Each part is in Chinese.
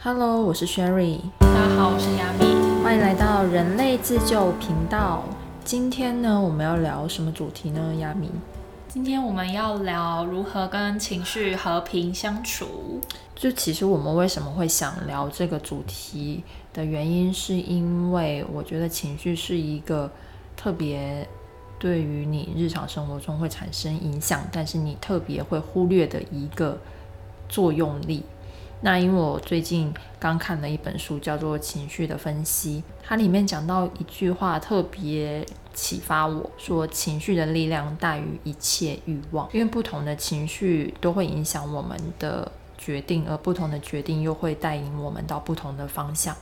Hello，我是 Sherry，大家好，我是亚米，欢迎来到人类自救频道。今天呢，我们要聊什么主题呢？亚米，今天我们要聊如何跟情绪和平相处。就其实我们为什么会想聊这个主题的原因，是因为我觉得情绪是一个特别对于你日常生活中会产生影响，但是你特别会忽略的一个作用力。那因为我最近刚看了一本书，叫做《情绪的分析》，它里面讲到一句话特别启发我，说情绪的力量大于一切欲望，因为不同的情绪都会影响我们的决定，而不同的决定又会带领我们到不同的方向。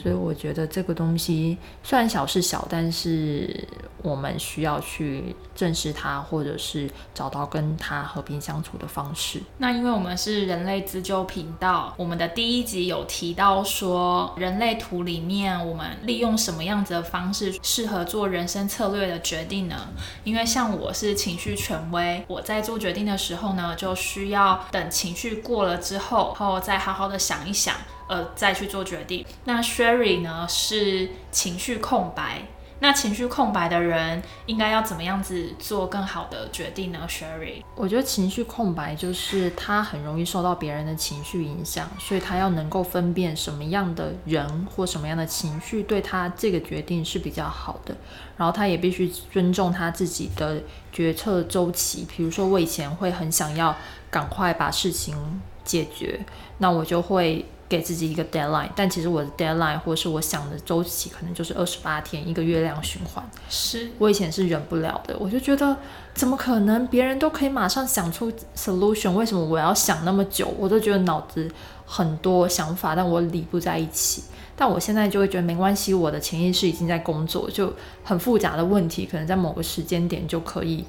所以我觉得这个东西虽然小是小，但是我们需要去正视它，或者是找到跟它和平相处的方式。那因为我们是人类自救频道，我们的第一集有提到说，人类图里面我们利用什么样子的方式适合做人生策略的决定呢？因为像我是情绪权威，我在做决定的时候呢，就需要等情绪过了之后，然后再好好的想一想。呃，再去做决定。那 Sherry 呢是情绪空白，那情绪空白的人应该要怎么样子做更好的决定呢？Sherry，我觉得情绪空白就是他很容易受到别人的情绪影响，所以他要能够分辨什么样的人或什么样的情绪对他这个决定是比较好的，然后他也必须尊重他自己的决策周期。比如说，我以前会很想要赶快把事情解决，那我就会。给自己一个 deadline，但其实我的 deadline 或是我想的周期可能就是二十八天，一个月亮循环。是我以前是忍不了的，我就觉得怎么可能？别人都可以马上想出 solution，为什么我要想那么久？我都觉得脑子很多想法，但我理不在一起。但我现在就会觉得没关系，我的潜意识已经在工作，就很复杂的问题，可能在某个时间点就可以。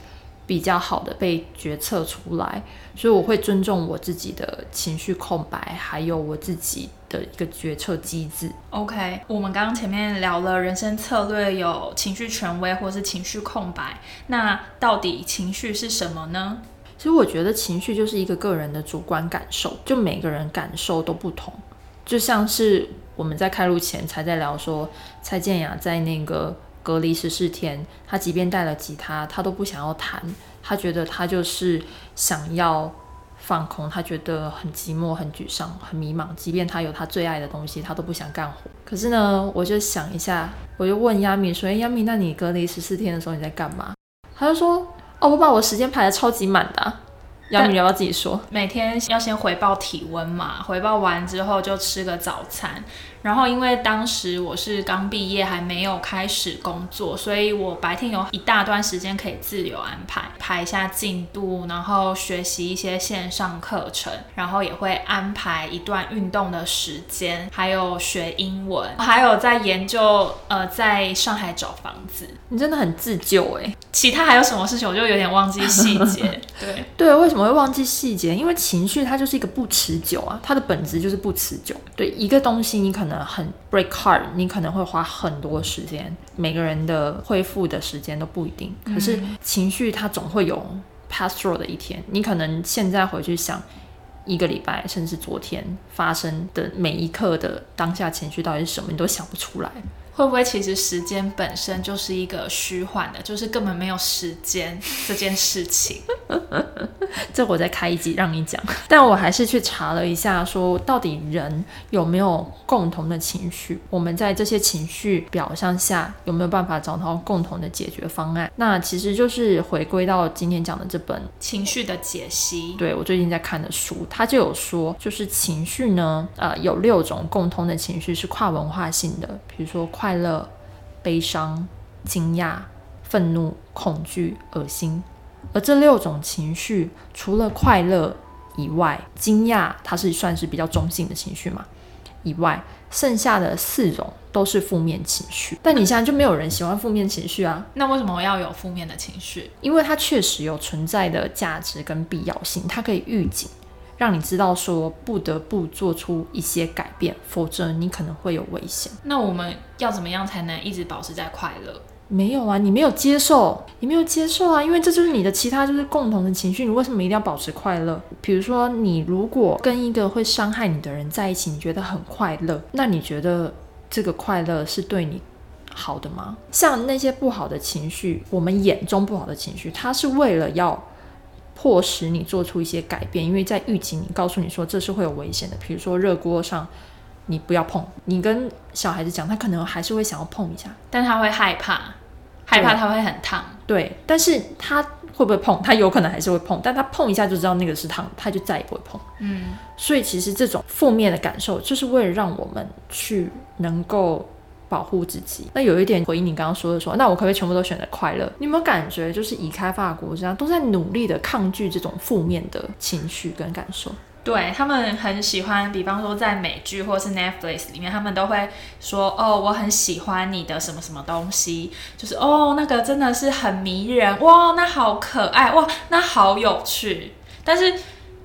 比较好的被决策出来，所以我会尊重我自己的情绪空白，还有我自己的一个决策机制。OK，我们刚刚前面聊了人生策略，有情绪权威或是情绪空白，那到底情绪是什么呢？其实我觉得情绪就是一个个人的主观感受，就每个人感受都不同。就像是我们在开录前才在聊说，蔡健雅在那个。隔离十四天，他即便带了吉他，他都不想要弹。他觉得他就是想要放空，他觉得很寂寞、很沮丧、很迷茫。即便他有他最爱的东西，他都不想干活。可是呢，我就想一下，我就问亚米说：“哎，亚米，那你隔离十四天的时候你在干嘛？”他就说：“哦，我把我时间排的超级满的。”亚米，你要不要自己说？每天要先回报体温嘛，回报完之后就吃个早餐。然后，因为当时我是刚毕业，还没有开始工作，所以我白天有一大段时间可以自由安排，排一下进度，然后学习一些线上课程，然后也会安排一段运动的时间，还有学英文，还有在研究呃，在上海找房子。你真的很自救哎！其他还有什么事情，我就有点忘记细节。对对，为什么会忘记细节？因为情绪它就是一个不持久啊，它的本质就是不持久。对一个东西，你可能。能很 break hard，你可能会花很多时间，每个人的恢复的时间都不一定。可是情绪它总会有 pass through 的一天，你可能现在回去想一个礼拜，甚至昨天发生的每一刻的当下情绪到底是什么，你都想不出来。会不会其实时间本身就是一个虚幻的，就是根本没有时间这件事情？这我再开一集让你讲。但我还是去查了一下，说到底人有没有共同的情绪？我们在这些情绪表象下有没有办法找到共同的解决方案？那其实就是回归到今天讲的这本《情绪的解析》。对我最近在看的书，它就有说，就是情绪呢，呃，有六种共通的情绪是跨文化性的，比如说快。快乐、悲伤、惊讶、愤怒、恐惧、恶心，而这六种情绪，除了快乐以外，惊讶它是算是比较中性的情绪嘛？以外，剩下的四种都是负面情绪。但你现在就没有人喜欢负面情绪啊？那为什么要有负面的情绪？因为它确实有存在的价值跟必要性，它可以预警。让你知道说不得不做出一些改变，否则你可能会有危险。那我们要怎么样才能一直保持在快乐？没有啊，你没有接受，你没有接受啊，因为这就是你的其他就是共同的情绪，你为什么一定要保持快乐？比如说，你如果跟一个会伤害你的人在一起，你觉得很快乐，那你觉得这个快乐是对你好的吗？像那些不好的情绪，我们眼中不好的情绪，它是为了要迫使你做出一些改变，因为在预警你，告诉你说这是会有危险的。比如说热锅上。你不要碰，你跟小孩子讲，他可能还是会想要碰一下，但他会害怕，害怕他会很烫。对，但是他会不会碰？他有可能还是会碰，但他碰一下就知道那个是烫，他就再也不会碰。嗯，所以其实这种负面的感受，就是为了让我们去能够保护自己。那有一点回应你刚刚说的，说那我可不可以全部都选择快乐？你有没有感觉，就是已开发国家都在努力的抗拒这种负面的情绪跟感受？对他们很喜欢，比方说在美剧或是 Netflix 里面，他们都会说：“哦，我很喜欢你的什么什么东西，就是哦，那个真的是很迷人哇，那好可爱哇，那好有趣。”但是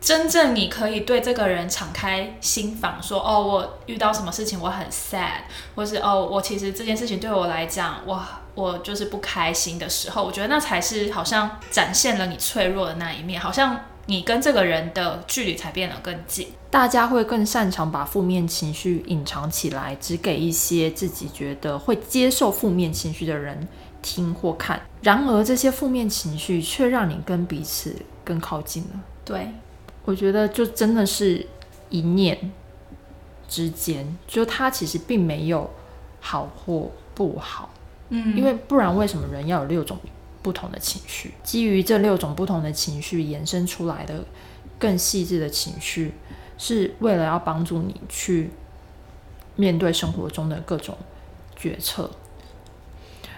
真正你可以对这个人敞开心房，说：“哦，我遇到什么事情我很 sad，或是哦，我其实这件事情对我来讲，哇，我就是不开心的时候，我觉得那才是好像展现了你脆弱的那一面，好像。”你跟这个人的距离才变得更近，大家会更擅长把负面情绪隐藏起来，只给一些自己觉得会接受负面情绪的人听或看。然而，这些负面情绪却让你跟彼此更靠近了。对，我觉得就真的是一念之间，就他其实并没有好或不好。嗯，因为不然，为什么人要有六种？不同的情绪，基于这六种不同的情绪延伸出来的更细致的情绪，是为了要帮助你去面对生活中的各种决策。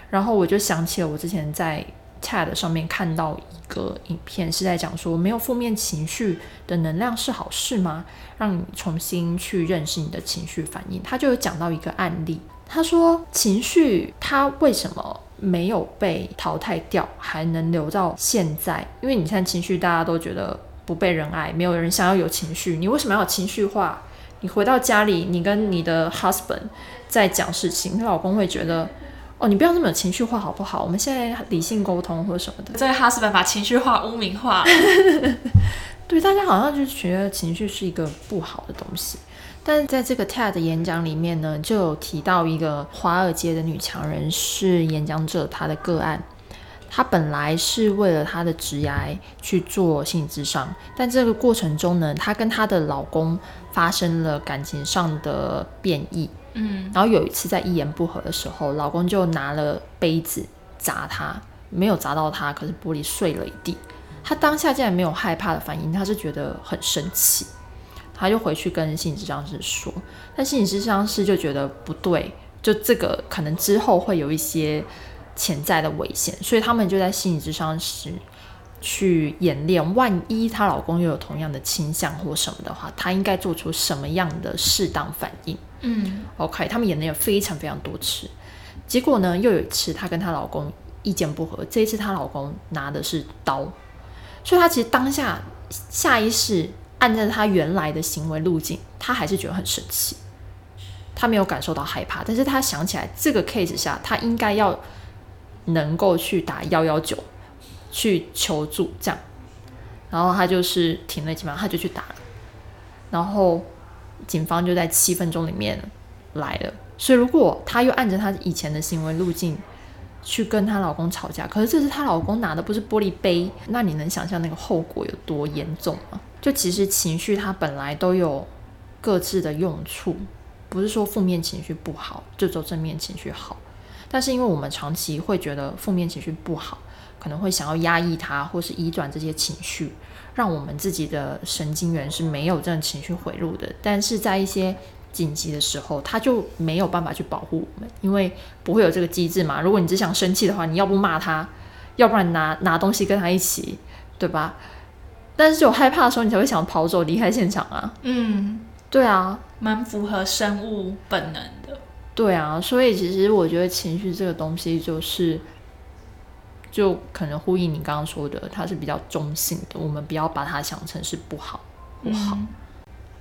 然后我就想起了我之前在 TED 上面看到一个影片，是在讲说没有负面情绪的能量是好事吗？让你重新去认识你的情绪反应。他就有讲到一个案例，他说情绪它为什么？没有被淘汰掉，还能留到现在，因为你看情绪，大家都觉得不被人爱，没有人想要有情绪。你为什么要情绪化？你回到家里，你跟你的 husband 在讲事情，你老公会觉得，哦，你不要那么有情绪化好不好？我们现在理性沟通或者什么的。这个 husband 把情绪化污名化，对大家好像就觉得情绪是一个不好的东西。但是在这个 TED 演讲里面呢，就有提到一个华尔街的女强人是演讲者，她的个案，她本来是为了她的职涯去做心理咨商，但这个过程中呢，她跟她的老公发生了感情上的变异，嗯，然后有一次在一言不合的时候，老公就拿了杯子砸她，没有砸到她，可是玻璃碎了一地，她当下竟然没有害怕的反应，她是觉得很生气。她就回去跟心理咨商师说，但心理咨商师就觉得不对，就这个可能之后会有一些潜在的危险，所以他们就在心理咨商师去演练，万一她老公又有同样的倾向或什么的话，她应该做出什么样的适当反应？嗯，OK，他们演练了非常非常多次，结果呢，又有一次她跟她老公意见不合，这一次她老公拿的是刀，所以她其实当下下意识。按照他原来的行为路径，他还是觉得很生气，他没有感受到害怕，但是他想起来这个 case 下，他应该要能够去打幺幺九去求助，这样，然后他就是停了几秒，他就去打了，然后警方就在七分钟里面来了，所以如果她又按着她以前的行为路径去跟她老公吵架，可是这次她老公拿的不是玻璃杯，那你能想象那个后果有多严重吗？就其实情绪它本来都有各自的用处，不是说负面情绪不好，就走正面情绪好。但是因为我们长期会觉得负面情绪不好，可能会想要压抑它，或是移转这些情绪，让我们自己的神经元是没有这种情绪回路的。但是在一些紧急的时候，它就没有办法去保护我们，因为不会有这个机制嘛。如果你只想生气的话，你要不骂他，要不然拿拿东西跟他一起，对吧？但是有害怕的时候，你才会想跑走，离开现场啊。嗯，对啊，蛮符合生物本能的。对啊，所以其实我觉得情绪这个东西，就是就可能呼应你刚刚说的，它是比较中性的，我们不要把它想成是不好不好。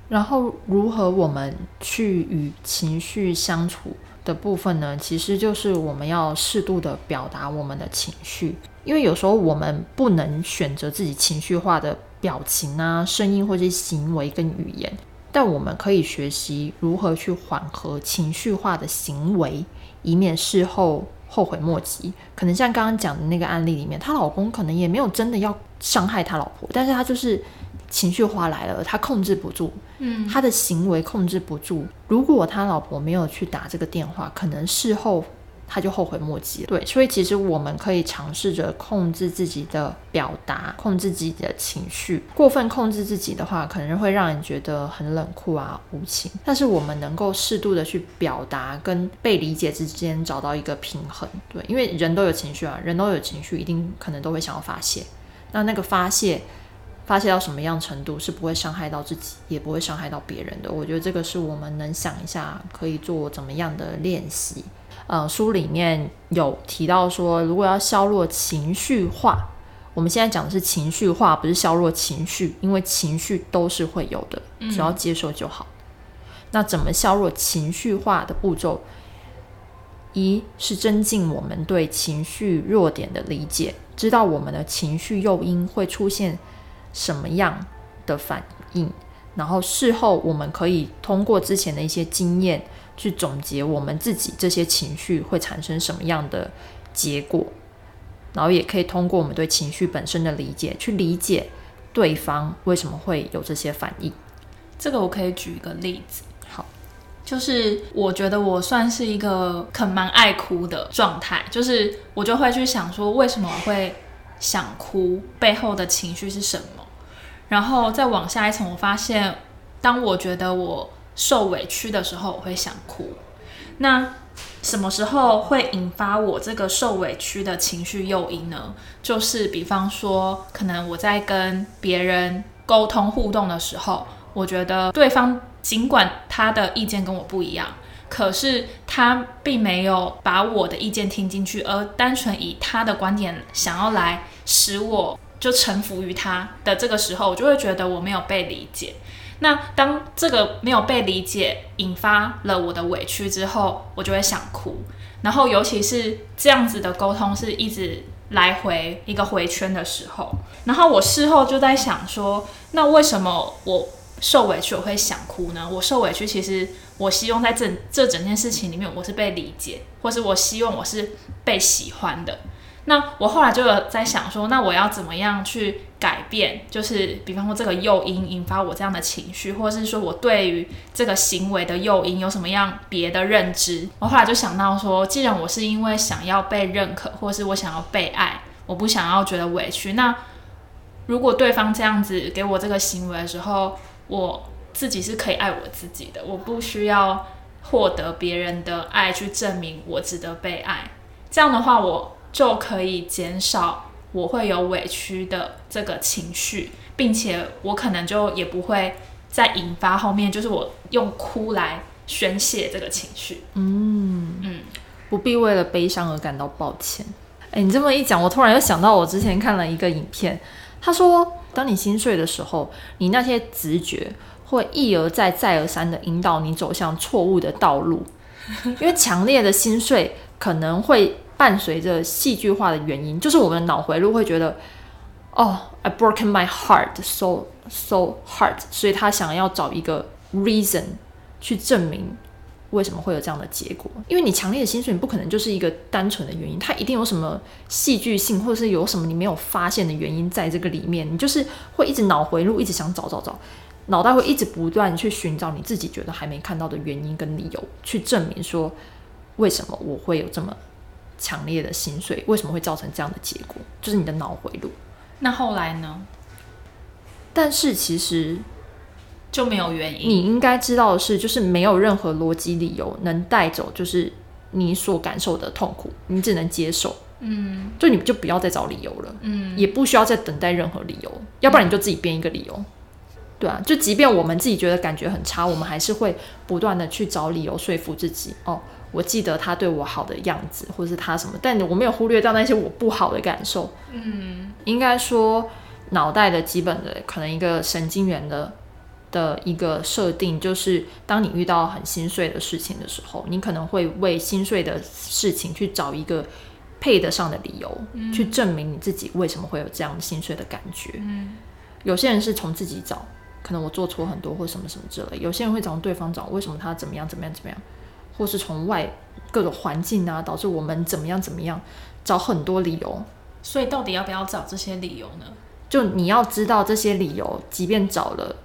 然后如何我们去与情绪相处，的部分呢，其实就是我们要适度的表达我们的情绪，因为有时候我们不能选择自己情绪化的表情啊、声音或者行为跟语言，但我们可以学习如何去缓和情绪化的行为，以免事后后悔莫及。可能像刚刚讲的那个案例里面，她老公可能也没有真的要伤害他老婆，但是他就是情绪化来了，他控制不住。嗯，他的行为控制不住。如果他老婆没有去打这个电话，可能事后他就后悔莫及了。对，所以其实我们可以尝试着控制自己的表达，控制自己的情绪。过分控制自己的话，可能会让人觉得很冷酷啊、无情。但是我们能够适度的去表达，跟被理解之间找到一个平衡。对，因为人都有情绪啊，人都有情绪，一定可能都会想要发泄。那那个发泄。发泄到什么样程度是不会伤害到自己，也不会伤害到别人的。我觉得这个是我们能想一下可以做怎么样的练习。呃，书里面有提到说，如果要削弱情绪化，我们现在讲的是情绪化，不是削弱情绪，因为情绪都是会有的，只要接受就好。那怎么削弱情绪化的步骤？一是增进我们对情绪弱点的理解，知道我们的情绪诱因会出现。什么样的反应？然后事后我们可以通过之前的一些经验去总结我们自己这些情绪会产生什么样的结果，然后也可以通过我们对情绪本身的理解去理解对方为什么会有这些反应。这个我可以举一个例子，好，就是我觉得我算是一个很蛮爱哭的状态，就是我就会去想说为什么我会想哭，背后的情绪是什么。然后再往下一层，我发现，当我觉得我受委屈的时候，我会想哭。那什么时候会引发我这个受委屈的情绪诱因呢？就是比方说，可能我在跟别人沟通互动的时候，我觉得对方尽管他的意见跟我不一样，可是他并没有把我的意见听进去，而单纯以他的观点想要来使我。就臣服于他的这个时候，我就会觉得我没有被理解。那当这个没有被理解引发了我的委屈之后，我就会想哭。然后尤其是这样子的沟通是一直来回一个回圈的时候，然后我事后就在想说，那为什么我受委屈我会想哭呢？我受委屈其实我希望在这这整件事情里面我是被理解，或是我希望我是被喜欢的。那我后来就有在想说，那我要怎么样去改变？就是比方说这个诱因引发我这样的情绪，或者是说我对于这个行为的诱因有什么样别的认知？我后来就想到说，既然我是因为想要被认可，或是我想要被爱，我不想要觉得委屈。那如果对方这样子给我这个行为的时候，我自己是可以爱我自己的，我不需要获得别人的爱去证明我值得被爱。这样的话，我。就可以减少我会有委屈的这个情绪，并且我可能就也不会再引发后面，就是我用哭来宣泄这个情绪。嗯嗯，不必为了悲伤而感到抱歉。哎，你这么一讲，我突然又想到我之前看了一个影片，他说，当你心碎的时候，你那些直觉会一而再、再而三的引导你走向错误的道路，因为强烈的心碎可能会。伴随着戏剧化的原因，就是我们的脑回路会觉得，哦，I broken my heart so so hard，所以他想要找一个 reason 去证明为什么会有这样的结果。因为你强烈的心碎，你不可能就是一个单纯的原因，它一定有什么戏剧性，或者是有什么你没有发现的原因在这个里面。你就是会一直脑回路，一直想找找找，脑袋会一直不断去寻找你自己觉得还没看到的原因跟理由，去证明说为什么我会有这么。强烈的心碎为什么会造成这样的结果？就是你的脑回路。那后来呢？但是其实就没有原因。你应该知道的是，就是没有任何逻辑理由能带走，就是你所感受的痛苦，你只能接受。嗯，就你就不要再找理由了。嗯，也不需要再等待任何理由，要不然你就自己编一个理由。对啊，就即便我们自己觉得感觉很差，我们还是会不断的去找理由说服自己。哦。我记得他对我好的样子，或者是他什么，但我没有忽略掉那些我不好的感受。嗯，应该说脑袋的基本的可能一个神经元的的一个设定，就是当你遇到很心碎的事情的时候，你可能会为心碎的事情去找一个配得上的理由，去证明你自己为什么会有这样心碎的感觉。嗯有些人是从自己找，可能我做错很多或什么什么之类；有些人会从对方找，为什么他怎么样怎么样怎么样，或是从外各种环境啊导致我们怎么样怎么样，找很多理由。所以到底要不要找这些理由呢？就你要知道这些理由，即便找了，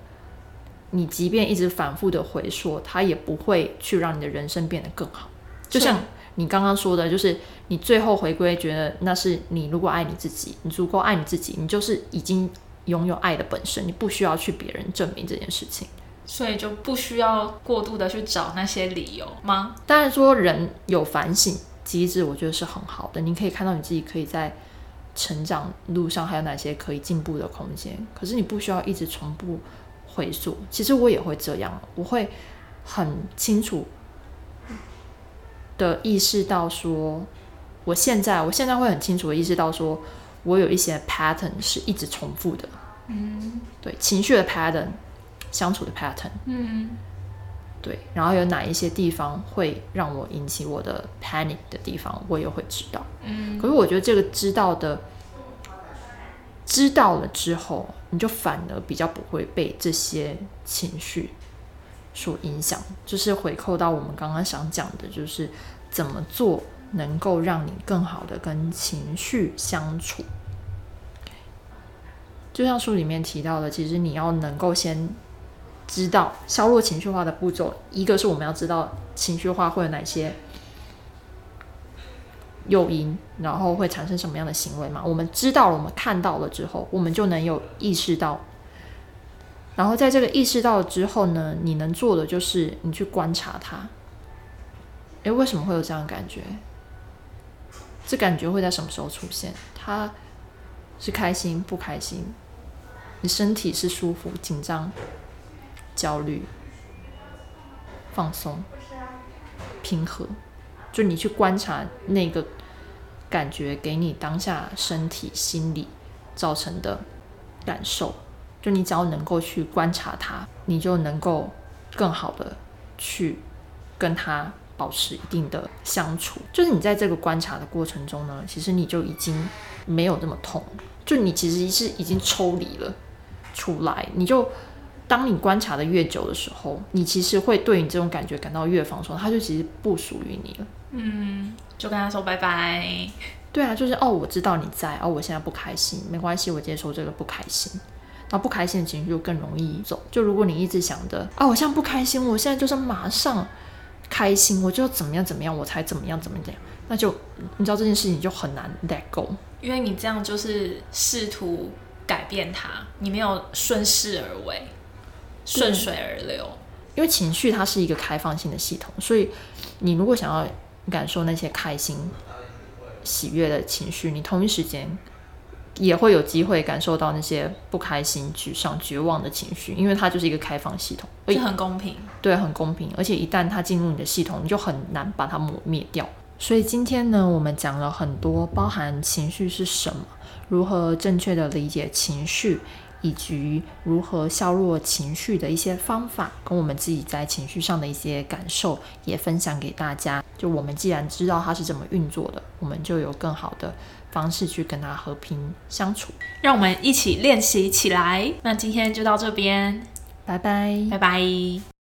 你即便一直反复的回溯，它也不会去让你的人生变得更好。就像你刚刚说的，就是你最后回归，觉得那是你如果爱你自己，你足够爱你自己，你就是已经拥有爱的本身，你不需要去别人证明这件事情。所以就不需要过度的去找那些理由吗？当然说人有反省机制，我觉得是很好的，你可以看到你自己可以在成长路上还有哪些可以进步的空间，可是你不需要一直重复回溯。其实我也会这样，我会很清楚的意识到说，我现在我现在会很清楚的意识到说，我有一些 pattern 是一直重复的，嗯对情绪的 pattern，相处的 pattern。嗯对，然后有哪一些地方会让我引起我的 panic 的地方，我也会知道。嗯可是我觉得这个知道的，知道了之后，你就反而比较不会被这些情绪所影响。就是回扣到我们刚刚想讲的，就是怎么做能够让你更好的跟情绪相处。就像书里面提到的，其实你要能够先知道消弱情绪化的步骤，一个是我们要知道情绪化会有哪些诱因，然后会产生什么样的行为嘛？我们知道了，我们看到了之后，我们就能有意识到。然后在这个意识到之后呢，你能做的就是你去观察它。诶，为什么会有这样的感觉？这感觉会在什么时候出现？它是开心不开心？你身体是舒服、紧张、焦虑、放松、平和，就你去观察那个感觉给你当下身体、心理造成的感受，就你只要能够去观察它，你就能够更好的去跟它保持一定的相处。就是你在这个观察的过程中呢，其实你就已经没有那么痛，就你其实是已经抽离了出来，你就。当你观察的越久的时候，你其实会对你这种感觉感到越放松，它就其实不属于你了。嗯，就跟他说拜拜。对啊，就是哦，我知道你在，哦，我现在不开心，没关系，我接受这个不开心。然后不开心的情绪就更容易走。就如果你一直想着啊，我现在不开心，我现在就是马上开心，我就怎么样怎么样，我才怎么样怎么样，那就你知道这件事情就很难 let go。因为你这样就是试图改变它，你没有顺势而为，顺水而流。因为情绪它是一个开放性的系统，所以你如果想要感受那些开心、喜悦的情绪，你同一时间也会有机会感受到那些不开心、沮丧、绝望的情绪，因为它就是一个开放系统，而就很公平。对，很公平。而且一旦它进入你的系统，你就很难把它抹灭掉。所以今天呢，我们讲了很多，包含情绪是什么，如何正确的理解情绪，以及如何削弱情绪的一些方法，跟我们自己在情绪上的一些感受，也分享给大家。就我们既然知道它是怎么运作的，我们就有更好的方式去跟它和平相处。让我们一起练习起来。那今天就到这边，拜拜。拜拜。